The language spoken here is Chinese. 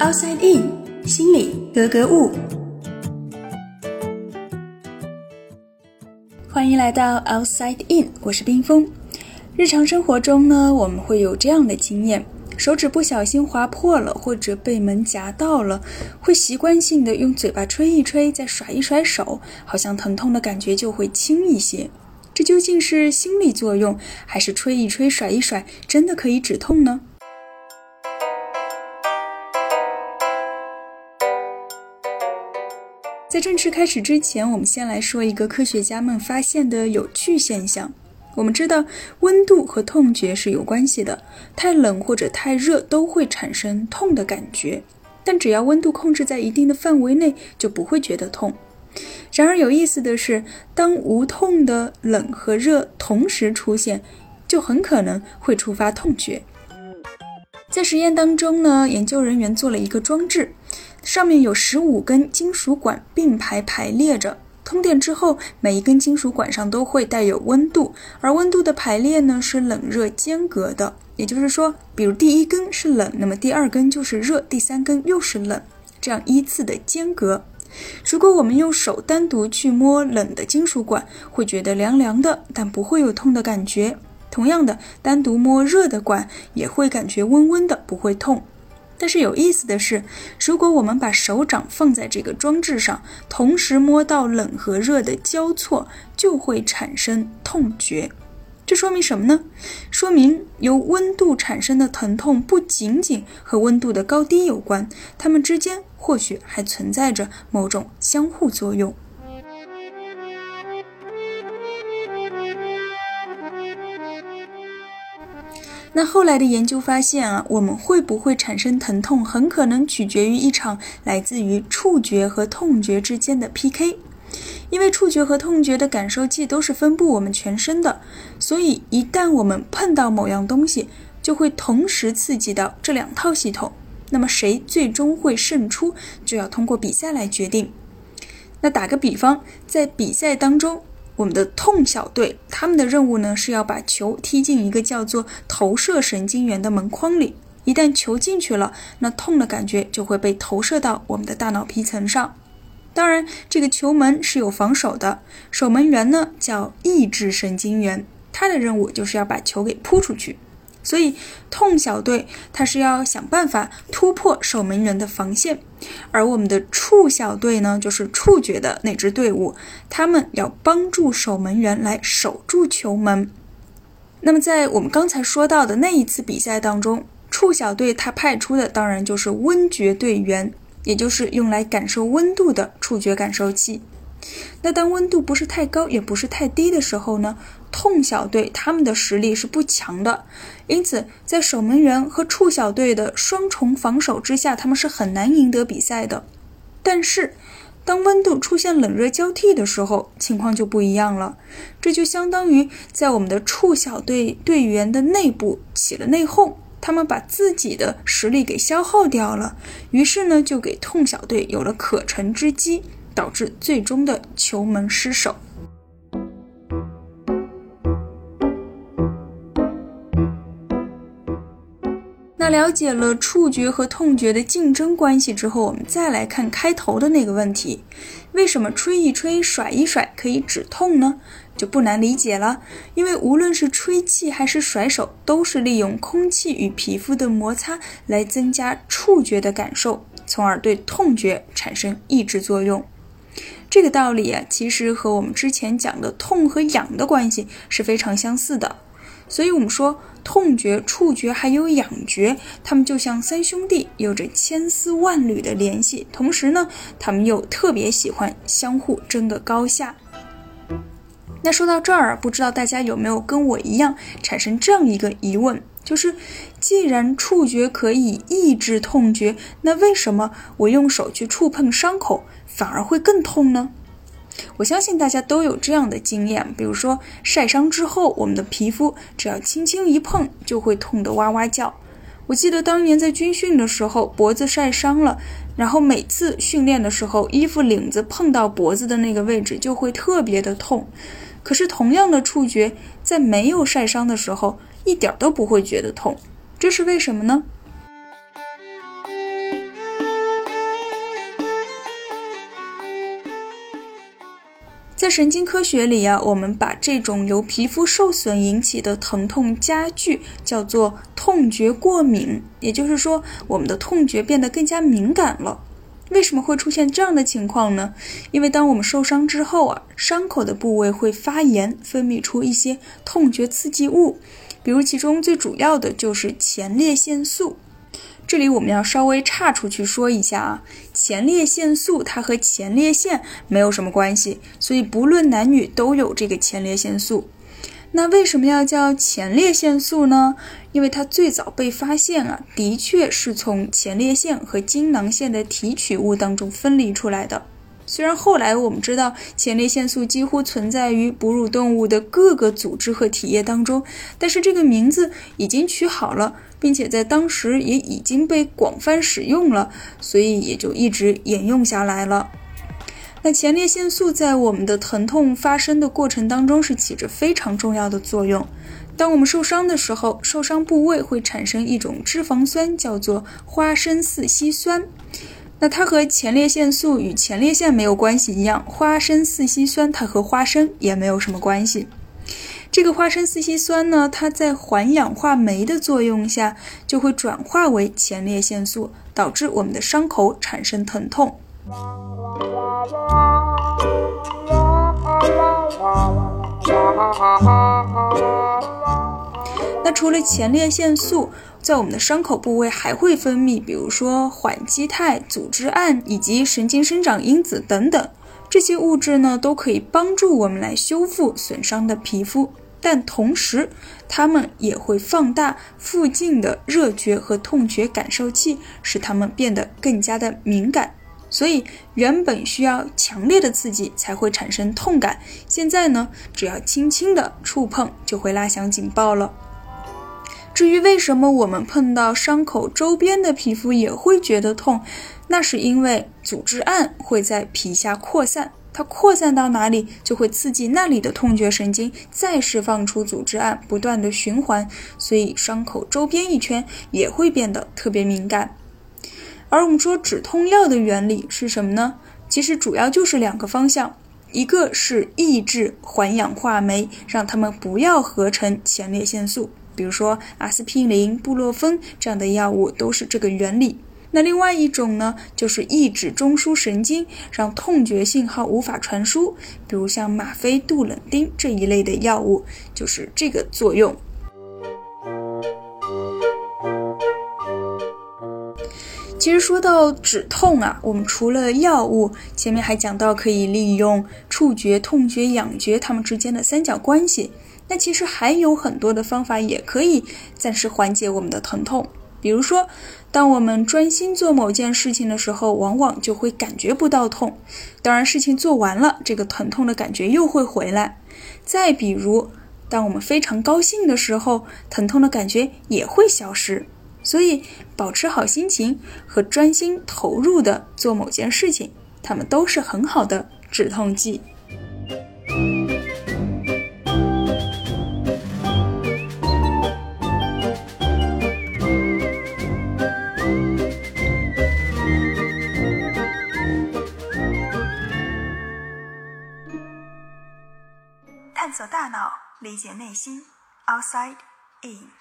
Outside In，心里格格物。欢迎来到 Outside In，我是冰峰。日常生活中呢，我们会有这样的经验：手指不小心划破了，或者被门夹到了，会习惯性的用嘴巴吹一吹，再甩一甩手，好像疼痛的感觉就会轻一些。这究竟是心理作用，还是吹一吹、甩一甩真的可以止痛呢？在正式开始之前，我们先来说一个科学家们发现的有趣现象。我们知道温度和痛觉是有关系的，太冷或者太热都会产生痛的感觉，但只要温度控制在一定的范围内，就不会觉得痛。然而有意思的是，当无痛的冷和热同时出现，就很可能会触发痛觉。在实验当中呢，研究人员做了一个装置。上面有十五根金属管并排排列着，通电之后，每一根金属管上都会带有温度，而温度的排列呢是冷热间隔的。也就是说，比如第一根是冷，那么第二根就是热，第三根又是冷，这样依次的间隔。如果我们用手单独去摸冷的金属管，会觉得凉凉的，但不会有痛的感觉。同样的，单独摸热的管也会感觉温温的，不会痛。但是有意思的是，如果我们把手掌放在这个装置上，同时摸到冷和热的交错，就会产生痛觉。这说明什么呢？说明由温度产生的疼痛不仅仅和温度的高低有关，它们之间或许还存在着某种相互作用。那后来的研究发现啊，我们会不会产生疼痛，很可能取决于一场来自于触觉和痛觉之间的 PK。因为触觉和痛觉的感受器都是分布我们全身的，所以一旦我们碰到某样东西，就会同时刺激到这两套系统。那么谁最终会胜出，就要通过比赛来决定。那打个比方，在比赛当中。我们的痛小队，他们的任务呢是要把球踢进一个叫做投射神经元的门框里。一旦球进去了，那痛的感觉就会被投射到我们的大脑皮层上。当然，这个球门是有防守的，守门员呢叫抑制神经元，他的任务就是要把球给扑出去。所以，痛小队他是要想办法突破守门员的防线，而我们的触小队呢，就是触觉的那支队伍，他们要帮助守门员来守住球门。那么，在我们刚才说到的那一次比赛当中，触小队他派出的当然就是温觉队员，也就是用来感受温度的触觉感受器。那当温度不是太高，也不是太低的时候呢？痛小队他们的实力是不强的，因此在守门员和触小队的双重防守之下，他们是很难赢得比赛的。但是，当温度出现冷热交替的时候，情况就不一样了。这就相当于在我们的触小队队员的内部起了内讧，他们把自己的实力给消耗掉了，于是呢，就给痛小队有了可乘之机，导致最终的球门失守。那了解了触觉和痛觉的竞争关系之后，我们再来看开头的那个问题：为什么吹一吹、甩一甩可以止痛呢？就不难理解了，因为无论是吹气还是甩手，都是利用空气与皮肤的摩擦来增加触觉的感受，从而对痛觉产生抑制作用。这个道理啊，其实和我们之前讲的痛和痒的关系是非常相似的。所以，我们说痛觉、触觉还有痒觉，它们就像三兄弟，有着千丝万缕的联系。同时呢，他们又特别喜欢相互争个高下。那说到这儿，不知道大家有没有跟我一样产生这样一个疑问：就是，既然触觉可以抑制痛觉，那为什么我用手去触碰伤口反而会更痛呢？我相信大家都有这样的经验，比如说晒伤之后，我们的皮肤只要轻轻一碰，就会痛得哇哇叫。我记得当年在军训的时候，脖子晒伤了，然后每次训练的时候，衣服领子碰到脖子的那个位置就会特别的痛。可是同样的触觉，在没有晒伤的时候，一点都不会觉得痛，这是为什么呢？在神经科学里啊，我们把这种由皮肤受损引起的疼痛加剧叫做痛觉过敏，也就是说，我们的痛觉变得更加敏感了。为什么会出现这样的情况呢？因为当我们受伤之后啊，伤口的部位会发炎，分泌出一些痛觉刺激物，比如其中最主要的就是前列腺素。这里我们要稍微岔出去说一下啊，前列腺素它和前列腺没有什么关系，所以不论男女都有这个前列腺素。那为什么要叫前列腺素呢？因为它最早被发现啊，的确是从前列腺和精囊腺的提取物当中分离出来的。虽然后来我们知道前列腺素几乎存在于哺乳动物的各个组织和体液当中，但是这个名字已经取好了，并且在当时也已经被广泛使用了，所以也就一直沿用下来了。那前列腺素在我们的疼痛发生的过程当中是起着非常重要的作用。当我们受伤的时候，受伤部位会产生一种脂肪酸，叫做花生四烯酸。那它和前列腺素与前列腺没有关系一样，花生四烯酸它和花生也没有什么关系。这个花生四烯酸呢，它在环氧化酶的作用下就会转化为前列腺素，导致我们的伤口产生疼痛。那除了前列腺素，在我们的伤口部位还会分泌，比如说缓激肽、组织胺以及神经生长因子等等。这些物质呢，都可以帮助我们来修复损伤的皮肤，但同时，它们也会放大附近的热觉和痛觉感受器，使它们变得更加的敏感。所以，原本需要强烈的刺激才会产生痛感，现在呢，只要轻轻的触碰就会拉响警报了。至于为什么我们碰到伤口周边的皮肤也会觉得痛，那是因为组织胺会在皮下扩散，它扩散到哪里就会刺激那里的痛觉神经，再释放出组织胺，不断的循环，所以伤口周边一圈也会变得特别敏感。而我们说止痛药的原理是什么呢？其实主要就是两个方向，一个是抑制环氧化酶，让它们不要合成前列腺素，比如说阿司匹林、布洛芬这样的药物都是这个原理。那另外一种呢，就是抑制中枢神经，让痛觉信号无法传输，比如像吗啡、杜冷丁这一类的药物，就是这个作用。其实说到止痛啊，我们除了药物，前面还讲到可以利用触觉、痛觉、痒觉它们之间的三角关系。那其实还有很多的方法也可以暂时缓解我们的疼痛。比如说，当我们专心做某件事情的时候，往往就会感觉不到痛。当然，事情做完了，这个疼痛的感觉又会回来。再比如，当我们非常高兴的时候，疼痛的感觉也会消失。所以，保持好心情和专心投入的做某件事情，它们都是很好的止痛剂。探索大脑，理解内心，Outside In。